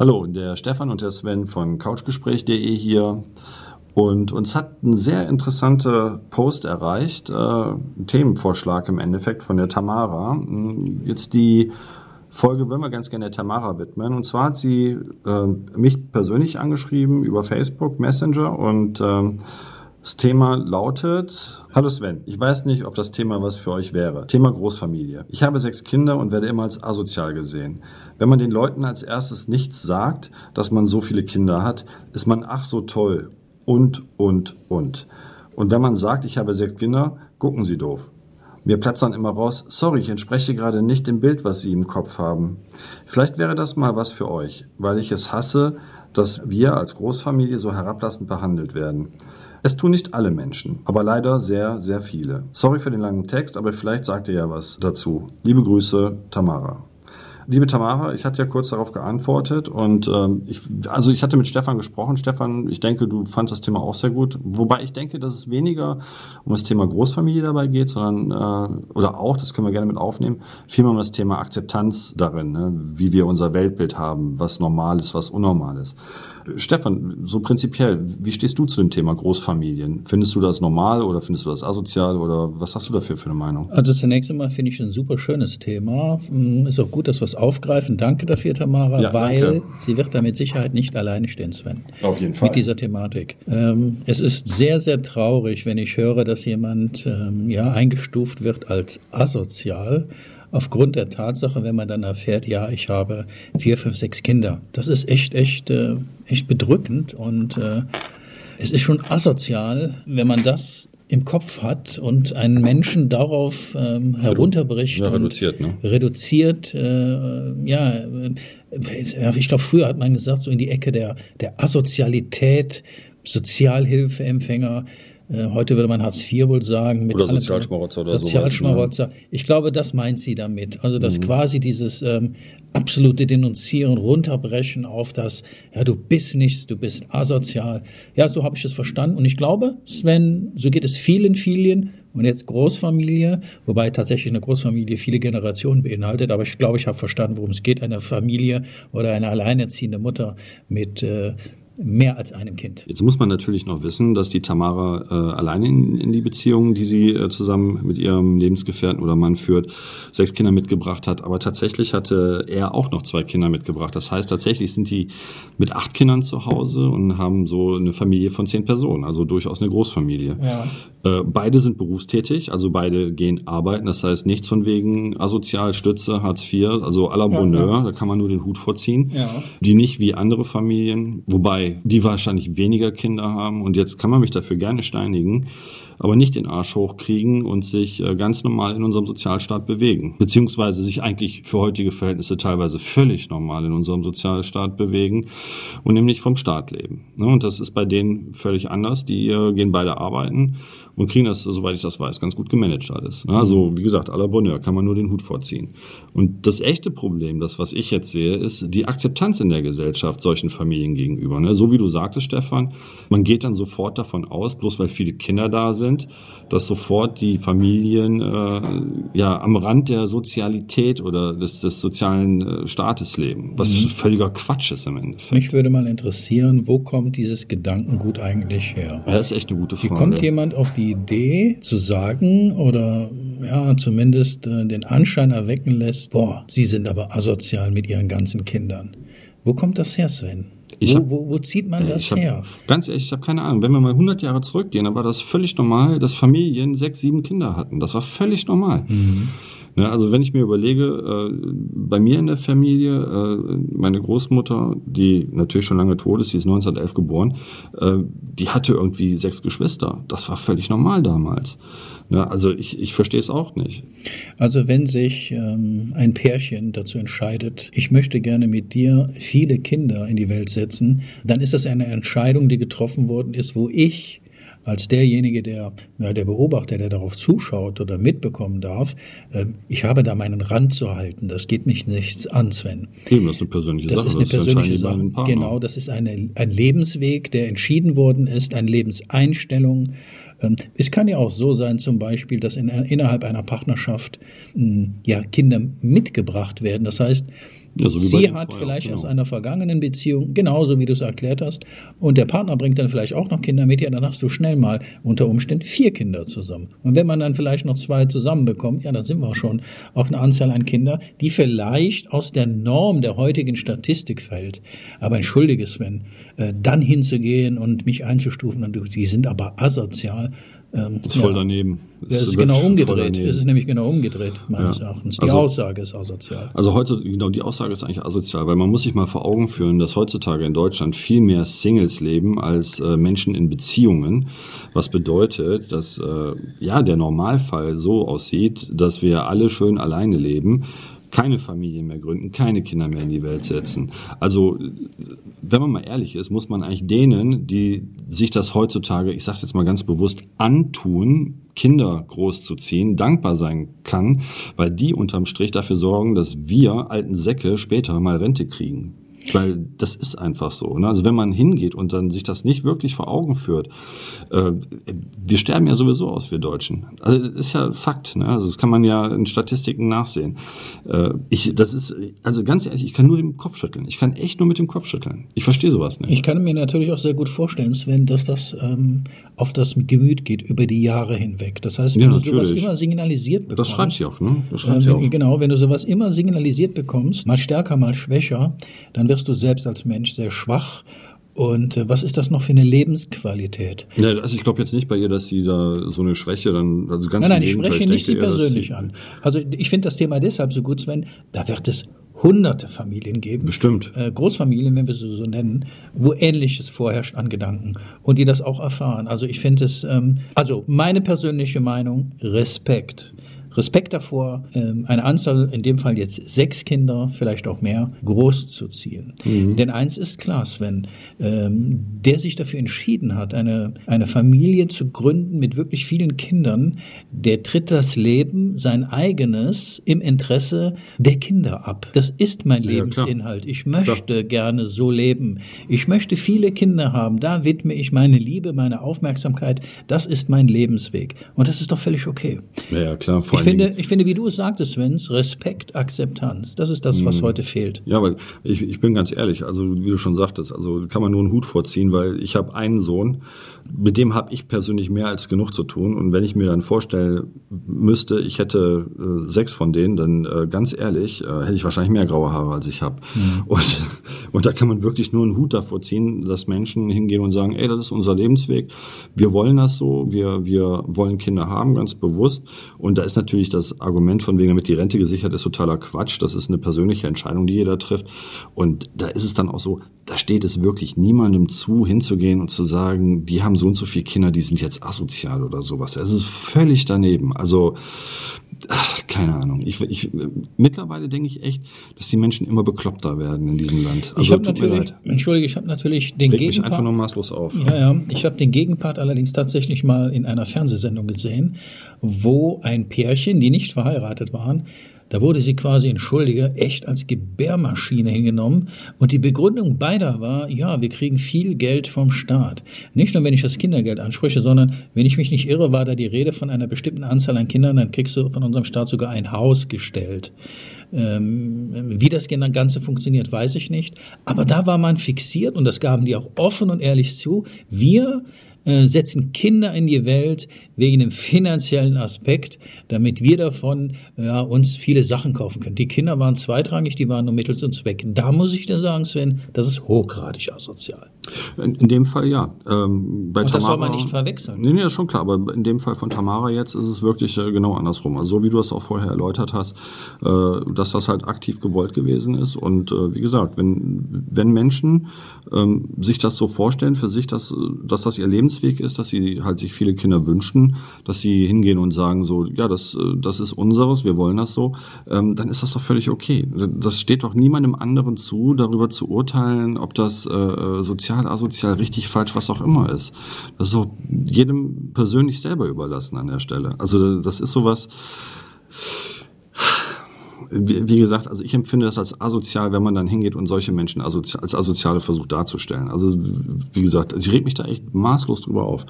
Hallo, der Stefan und der Sven von couchgespräch.de hier. Und uns hat ein sehr interessanter Post erreicht, äh, ein Themenvorschlag im Endeffekt von der Tamara. Jetzt die Folge wollen wir ganz gerne der Tamara widmen. Und zwar hat sie äh, mich persönlich angeschrieben über Facebook Messenger und äh, das Thema lautet, hallo Sven, ich weiß nicht, ob das Thema was für euch wäre. Thema Großfamilie. Ich habe sechs Kinder und werde immer als asozial gesehen. Wenn man den Leuten als erstes nichts sagt, dass man so viele Kinder hat, ist man ach so toll und, und, und. Und wenn man sagt, ich habe sechs Kinder, gucken sie doof. Mir platzt dann immer raus, sorry, ich entspreche gerade nicht dem Bild, was Sie im Kopf haben. Vielleicht wäre das mal was für euch, weil ich es hasse, dass wir als Großfamilie so herablassend behandelt werden. Es tun nicht alle Menschen, aber leider sehr, sehr viele. Sorry für den langen Text, aber vielleicht sagt ihr ja was dazu. Liebe Grüße, Tamara. Liebe Tamara, ich hatte ja kurz darauf geantwortet und ähm, ich, also ich hatte mit Stefan gesprochen. Stefan, ich denke, du fandest das Thema auch sehr gut. Wobei ich denke, dass es weniger um das Thema Großfamilie dabei geht, sondern äh, oder auch, das können wir gerne mit aufnehmen, vielmehr um das Thema Akzeptanz darin, ne? wie wir unser Weltbild haben, was normal ist, was unnormal ist. Stefan, so prinzipiell, wie stehst du zu dem Thema Großfamilien? Findest du das normal oder findest du das asozial oder was hast du dafür für eine Meinung? Also zunächst einmal finde ich ein super schönes Thema. Hm, ist auch gut, dass wir es aufgreifen. Danke dafür, Tamara, ja, weil danke. sie wird da mit Sicherheit nicht alleine stehen, Sven. Auf jeden Fall. Mit dieser Thematik. Ähm, es ist sehr, sehr traurig, wenn ich höre, dass jemand ähm, ja eingestuft wird als asozial aufgrund der Tatsache, wenn man dann erfährt, ja, ich habe vier, fünf, sechs Kinder. Das ist echt, echt, äh, echt bedrückend und äh, es ist schon asozial, wenn man das im Kopf hat und einen Menschen darauf ähm, herunterbricht ja, reduziert, ne? reduziert, äh, ja, äh, ich glaube, früher hat man gesagt, so in die Ecke der, der Asozialität, Sozialhilfeempfänger, heute würde man Hartz IV wohl sagen. Mit oder Sozialschmarotzer oder so. Sozialschmarotzer. Ich glaube, das meint sie damit. Also, dass mhm. quasi dieses ähm, absolute Denunzieren, runterbrechen auf das, ja, du bist nichts, du bist asozial. Ja, so habe ich es verstanden. Und ich glaube, Sven, so geht es vielen Familien und jetzt Großfamilie, wobei tatsächlich eine Großfamilie viele Generationen beinhaltet. Aber ich glaube, ich habe verstanden, worum es geht. Eine Familie oder eine alleinerziehende Mutter mit äh, mehr als einem Kind. Jetzt muss man natürlich noch wissen, dass die Tamara äh, alleine in, in, die Beziehung, die sie äh, zusammen mit ihrem Lebensgefährten oder Mann führt, sechs Kinder mitgebracht hat. Aber tatsächlich hatte er auch noch zwei Kinder mitgebracht. Das heißt, tatsächlich sind die mit acht Kindern zu Hause und haben so eine Familie von zehn Personen, also durchaus eine Großfamilie. Ja. Äh, beide sind berufstätig, also beide gehen arbeiten. Das heißt, nichts von wegen asozial, Stütze, Hartz IV, also à la Bonheur, ja, ja. da kann man nur den Hut vorziehen. Die nicht wie andere Familien, wobei die wahrscheinlich weniger Kinder haben. Und jetzt kann man mich dafür gerne steinigen aber nicht den Arsch hochkriegen und sich äh, ganz normal in unserem Sozialstaat bewegen. Beziehungsweise sich eigentlich für heutige Verhältnisse teilweise völlig normal in unserem Sozialstaat bewegen und nämlich vom Staat leben. Ne, und das ist bei denen völlig anders. Die äh, gehen beide arbeiten und kriegen das, soweit ich das weiß, ganz gut gemanagt alles. Ne, also wie gesagt, à la Bonheur kann man nur den Hut vorziehen. Und das echte Problem, das was ich jetzt sehe, ist die Akzeptanz in der Gesellschaft solchen Familien gegenüber. Ne? So wie du sagtest, Stefan, man geht dann sofort davon aus, bloß weil viele Kinder da sind, dass sofort die Familien äh, ja am Rand der Sozialität oder des, des sozialen äh, Staates leben, was mhm. völliger Quatsch ist im Endeffekt. Mich würde mal interessieren, wo kommt dieses Gedankengut eigentlich her? Ja, das ist echt eine gute Frage. Wie kommt jemand auf die Idee zu sagen oder ja zumindest äh, den Anschein erwecken lässt, boah, Sie sind aber asozial mit Ihren ganzen Kindern. Wo kommt das her, Sven? Wo, hab, wo, wo, zieht man das hab, her? Ganz ehrlich, ich habe keine Ahnung. Wenn wir mal 100 Jahre zurückgehen, dann war das völlig normal, dass Familien sechs, sieben Kinder hatten. Das war völlig normal. Mhm. Ja, also wenn ich mir überlege, äh, bei mir in der Familie, äh, meine Großmutter, die natürlich schon lange tot ist, die ist 1911 geboren, äh, die hatte irgendwie sechs Geschwister. Das war völlig normal damals. Ja, also ich, ich verstehe es auch nicht. Also wenn sich ähm, ein Pärchen dazu entscheidet, ich möchte gerne mit dir viele Kinder in die Welt setzen, dann ist das eine Entscheidung, die getroffen worden ist, wo ich als derjenige, der, ja, der Beobachter, der darauf zuschaut oder mitbekommen darf, äh, ich habe da meinen Rand zu halten. Das geht mich nichts an, Sven. Eben, das ist eine persönliche das Sache. Ist eine das persönliche Sache. Genau, das ist eine, ein Lebensweg, der entschieden worden ist, eine Lebenseinstellung, es kann ja auch so sein, zum Beispiel, dass in, innerhalb einer Partnerschaft hm, ja, Kinder mitgebracht werden. Das heißt, ja, so sie hat vielleicht genau. aus einer vergangenen Beziehung, genauso wie du es erklärt hast, und der Partner bringt dann vielleicht auch noch Kinder mit, ja, dann hast du schnell mal unter Umständen vier Kinder zusammen. Und wenn man dann vielleicht noch zwei zusammenbekommt, ja, dann sind wir schon auf eine Anzahl an Kinder, die vielleicht aus der Norm der heutigen Statistik fällt. Aber entschuldige Sven, äh, dann hinzugehen und mich einzustufen, und du, sie sind aber asozial, ähm, das ist voll ja. daneben. Das, das ist, genau umgedreht. Es ist nämlich genau umgedreht, meines ja. Erachtens. Die also, Aussage ist asozial. Also heute, genau, die Aussage ist eigentlich asozial, weil man muss sich mal vor Augen führen, dass heutzutage in Deutschland viel mehr Singles leben als äh, Menschen in Beziehungen. Was bedeutet, dass äh, ja der Normalfall so aussieht, dass wir alle schön alleine leben keine Familie mehr gründen, keine Kinder mehr in die Welt setzen. Also, wenn man mal ehrlich ist, muss man eigentlich denen, die sich das heutzutage, ich sage es jetzt mal ganz bewusst, antun, Kinder großzuziehen, dankbar sein kann, weil die unterm Strich dafür sorgen, dass wir alten Säcke später mal Rente kriegen. Weil das ist einfach so. Ne? Also wenn man hingeht und dann sich das nicht wirklich vor Augen führt, äh, wir sterben ja sowieso aus, wir Deutschen. Also das ist ja Fakt. Ne? Also das kann man ja in Statistiken nachsehen. Äh, ich, das ist, also ganz ehrlich, ich kann nur den Kopf schütteln. Ich kann echt nur mit dem Kopf schütteln. Ich verstehe sowas nicht. Ich kann mir natürlich auch sehr gut vorstellen, Sven, dass das ähm, auf das Gemüt geht über die Jahre hinweg. Das heißt, wenn ja, du sowas immer signalisiert bekommst. Das schreibt sie auch, ne? Das schreibt äh, sie auch. Genau, wenn du sowas immer signalisiert bekommst, mal stärker, mal schwächer, dann wirst du selbst als Mensch sehr schwach und äh, was ist das noch für eine Lebensqualität? Ja, also ich glaube jetzt nicht bei ihr, dass sie da so eine Schwäche dann, also ganz Nein, nein, ich spreche nicht sie persönlich an. Also ich finde das Thema deshalb so gut, Sven, da wird es hunderte Familien geben. Bestimmt. Äh, Großfamilien, wenn wir sie so nennen, wo Ähnliches vorherrscht an Gedanken und die das auch erfahren. Also ich finde es, ähm, also meine persönliche Meinung, Respekt. Respekt davor, ähm, eine Anzahl, in dem Fall jetzt sechs Kinder, vielleicht auch mehr, großzuziehen. Mhm. Denn eins ist klar, Sven, ähm, der sich dafür entschieden hat, eine, eine Familie zu gründen mit wirklich vielen Kindern, der tritt das Leben, sein eigenes, im Interesse der Kinder ab. Das ist mein ja, Lebensinhalt. Ich möchte klar. gerne so leben. Ich möchte viele Kinder haben. Da widme ich meine Liebe, meine Aufmerksamkeit. Das ist mein Lebensweg. Und das ist doch völlig okay. Ja, klar. Vor finde, ich finde, wie du es sagtest, Sven, Respekt, Akzeptanz. Das ist das, was mhm. heute fehlt. Ja, weil ich, ich bin ganz ehrlich, also wie du schon sagtest, also kann man nur einen Hut vorziehen, weil ich habe einen Sohn, mit dem habe ich persönlich mehr als genug zu tun. Und wenn ich mir dann vorstellen müsste, ich hätte äh, sechs von denen, dann äh, ganz ehrlich, äh, hätte ich wahrscheinlich mehr graue Haare, als ich habe. Mhm. Und, und da kann man wirklich nur einen Hut davor ziehen, dass Menschen hingehen und sagen, ey, das ist unser Lebensweg, wir wollen das so, wir, wir wollen Kinder haben, ganz bewusst. Und da ist natürlich das Argument von wegen, damit die Rente gesichert ist, totaler Quatsch. Das ist eine persönliche Entscheidung, die jeder trifft. Und da ist es dann auch so, da steht es wirklich niemandem zu, hinzugehen und zu sagen, die haben so und so viele Kinder, die sind jetzt asozial oder sowas. Es ist völlig daneben. Also, ach, keine Ahnung. Ich, ich, mittlerweile denke ich echt, dass die Menschen immer bekloppter werden in diesem Land. Also, ich habe natürlich, entschuldige, ich habe natürlich den Regt Gegenpart. Mich einfach nur maßlos auf. Ja, ja. Ich habe den Gegenpart allerdings tatsächlich mal in einer Fernsehsendung gesehen, wo ein Pärchen, die nicht verheiratet waren, da wurde sie quasi in Schuldige echt als Gebärmaschine hingenommen und die Begründung beider war, ja, wir kriegen viel Geld vom Staat. Nicht nur, wenn ich das Kindergeld anspreche, sondern, wenn ich mich nicht irre, war da die Rede von einer bestimmten Anzahl an Kindern, dann kriegst du von unserem Staat sogar ein Haus gestellt. Ähm, wie das Ganze funktioniert, weiß ich nicht. Aber da war man fixiert und das gaben die auch offen und ehrlich zu. Wir äh, setzen Kinder in die Welt wegen dem finanziellen Aspekt, damit wir davon ja, uns viele Sachen kaufen können. Die Kinder waren zweitrangig, die waren nur mittels und Zweck. Da muss ich dir sagen, Sven, das ist hochgradig asozial. In, in dem Fall ja. Ähm, bei und das Tamara, soll man nicht verwechseln. Nee, nee, ist schon klar. Aber in dem Fall von Tamara jetzt ist es wirklich äh, genau andersrum. Also so wie du es auch vorher erläutert hast, äh, dass das halt aktiv gewollt gewesen ist. Und äh, wie gesagt, wenn, wenn Menschen ähm, sich das so vorstellen für sich, dass, dass das ihr Lebensweg ist, dass sie halt sich viele Kinder wünschen, dass sie hingehen und sagen so, ja, das, äh, das ist unseres, wir wollen das so, ähm, dann ist das doch völlig okay. Das steht doch niemandem anderen zu, darüber zu urteilen, ob das äh, äh sozial sozial, asozial, richtig, falsch, was auch immer ist. Das ist auch jedem persönlich selber überlassen an der Stelle. Also das ist sowas, wie, gesagt, also ich empfinde das als asozial, wenn man dann hingeht und solche Menschen als Asoziale versucht darzustellen. Also wie gesagt, ich reg mich da echt maßlos drüber auf.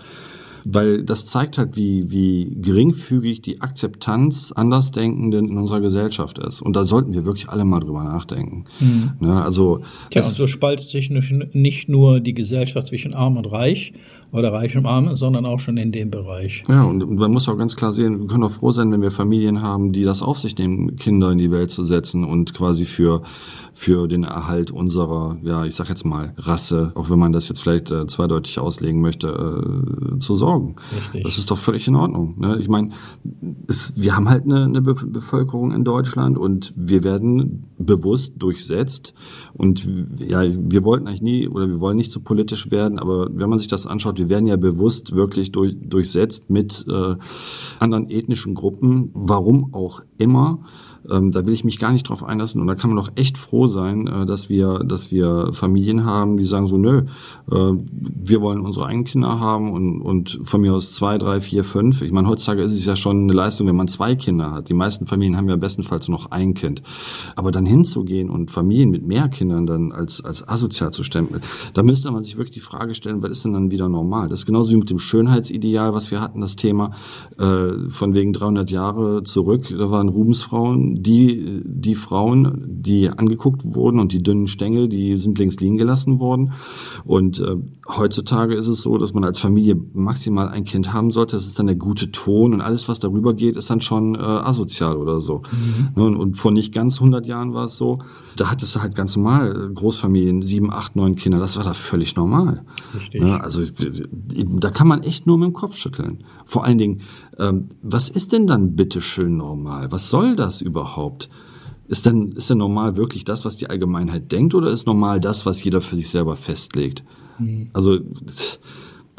Weil das zeigt halt, wie, wie geringfügig die Akzeptanz Andersdenkenden in unserer Gesellschaft ist. Und da sollten wir wirklich alle mal drüber nachdenken. Mhm. Ne, also, Tja, und so spaltet sich nicht nur die Gesellschaft zwischen Arm und Reich, oder reich und arm, sondern auch schon in dem Bereich. Ja, und man muss auch ganz klar sehen, wir können auch froh sein, wenn wir Familien haben, die das auf sich nehmen, Kinder in die Welt zu setzen und quasi für für den Erhalt unserer, ja, ich sag jetzt mal, Rasse, auch wenn man das jetzt vielleicht äh, zweideutig auslegen möchte, äh, zu sorgen. Richtig. Das ist doch völlig in Ordnung. Ne? Ich meine, wir haben halt eine, eine Be Bevölkerung in Deutschland und wir werden bewusst durchsetzt. Und ja, wir wollten eigentlich nie oder wir wollen nicht zu so politisch werden, aber wenn man sich das anschaut, wir werden ja bewusst wirklich durch, durchsetzt mit äh, anderen ethnischen Gruppen, warum auch immer. Ähm, da will ich mich gar nicht drauf einlassen und da kann man doch echt froh sein, äh, dass wir, dass wir Familien haben, die sagen so, nö, äh, wir wollen unsere eigenen Kinder haben und, und von mir aus zwei, drei, vier, fünf. Ich meine, heutzutage ist es ja schon eine Leistung, wenn man zwei Kinder hat. Die meisten Familien haben ja bestenfalls noch ein Kind. Aber dann hinzugehen und Familien mit mehr Kindern dann als, als asozial zu stempeln, da müsste man sich wirklich die Frage stellen, was ist denn dann wieder normal? Das ist genauso wie mit dem Schönheitsideal, was wir hatten, das Thema äh, von wegen 300 Jahre zurück. Da waren Rubensfrauen, die, die Frauen, die angeguckt wurden und die dünnen Stängel, die sind links liegen gelassen worden. Und äh, heutzutage ist es so, dass man als Familie maximal ein Kind haben sollte. Das ist dann der gute Ton und alles, was darüber geht, ist dann schon äh, asozial oder so. Mhm. Und, und vor nicht ganz 100 Jahren war es so, da hattest du halt ganz normal äh, Großfamilien, sieben, acht, neun Kinder, das war da völlig normal. Richtig. Ja, also da kann man echt nur mit dem Kopf schütteln. Vor allen Dingen, ähm, was ist denn dann bitteschön normal? Was soll das überhaupt? Ist denn, ist denn normal wirklich das, was die Allgemeinheit denkt, oder ist normal das, was jeder für sich selber festlegt? Mhm. Also,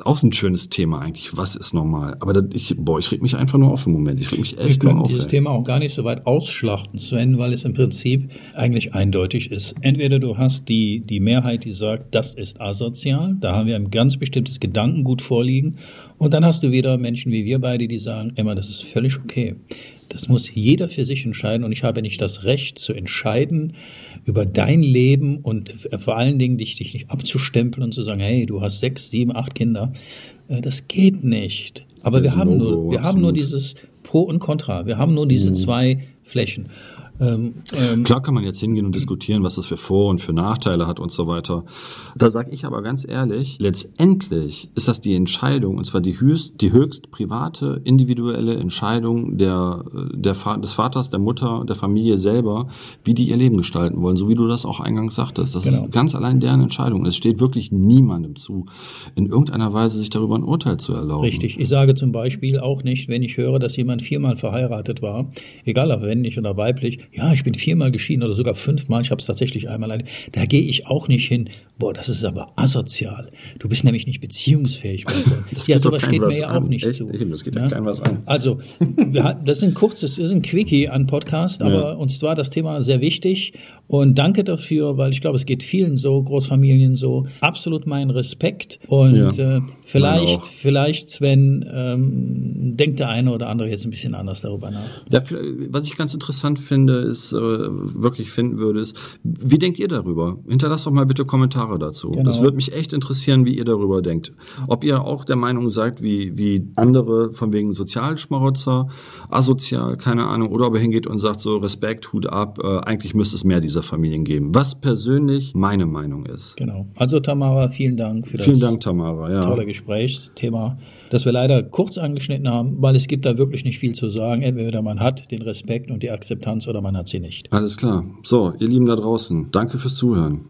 auch ein schönes Thema eigentlich. Was ist normal? Aber das, ich, boah, ich reg mich einfach nur auf im Moment. Ich reg mich echt Wir können dieses ey. Thema auch gar nicht so weit ausschlachten, Sven, weil es im Prinzip eigentlich eindeutig ist. Entweder du hast die, die Mehrheit, die sagt, das ist asozial, da haben wir ein ganz bestimmtes Gedankengut vorliegen. Und dann hast du wieder Menschen wie wir beide, die sagen, immer, das ist völlig okay. Das muss jeder für sich entscheiden und ich habe nicht das Recht zu entscheiden über dein Leben und vor allen Dingen dich, dich nicht abzustempeln und zu sagen, hey, du hast sechs, sieben, acht Kinder. Äh, das geht nicht. Aber wir haben, nur, wir haben nur dieses Pro und Contra. Wir haben nur diese mhm. zwei Flächen. Ähm, ähm, Klar kann man jetzt hingehen und diskutieren, was das für Vor- und für Nachteile hat und so weiter. Da sage ich aber ganz ehrlich, letztendlich ist das die Entscheidung, und zwar die höchst, die höchst private, individuelle Entscheidung der, der, des Vaters, der Mutter, der Familie selber, wie die ihr Leben gestalten wollen, so wie du das auch eingangs sagtest. Das genau. ist ganz allein deren Entscheidung. Es steht wirklich niemandem zu, in irgendeiner Weise sich darüber ein Urteil zu erlauben. Richtig. Ich sage zum Beispiel auch nicht, wenn ich höre, dass jemand viermal verheiratet war, egal ob männlich oder weiblich, ja, ich bin viermal geschieden oder sogar fünfmal, ich habe es tatsächlich einmal. Da gehe ich auch nicht hin. Boah, das ist aber asozial. Du bist nämlich nicht beziehungsfähig. ja, sowas steht mir ja auch nicht Echt? zu. Das geht ja kein was an. Also, das ist ein kurzes, das ist ein Quickie an Podcast, aber ja. uns war das Thema sehr wichtig und danke dafür, weil ich glaube, es geht vielen so, Großfamilien so. Absolut mein Respekt und ja, äh, vielleicht, vielleicht, Sven, ähm, denkt der eine oder andere jetzt ein bisschen anders darüber nach. Ja, was ich ganz interessant finde, ist, äh, wirklich finden würde, ist, wie denkt ihr darüber? Hinterlasst doch mal bitte Kommentare dazu. Genau. Das würde mich echt interessieren, wie ihr darüber denkt. Ob ihr auch der Meinung seid, wie, wie andere von wegen Sozialschmarotzer, asozial, keine Ahnung, oder ob ihr hingeht und sagt so, Respekt, Hut ab, äh, eigentlich müsste es mehr dieser Familien geben. Was persönlich meine Meinung ist. Genau. Also Tamara, vielen Dank für das vielen Dank, Tamara, ja. tolle Gesprächsthema, das wir leider kurz angeschnitten haben, weil es gibt da wirklich nicht viel zu sagen. Entweder man hat den Respekt und die Akzeptanz oder man hat sie nicht. Alles klar. So, ihr Lieben da draußen, danke fürs Zuhören.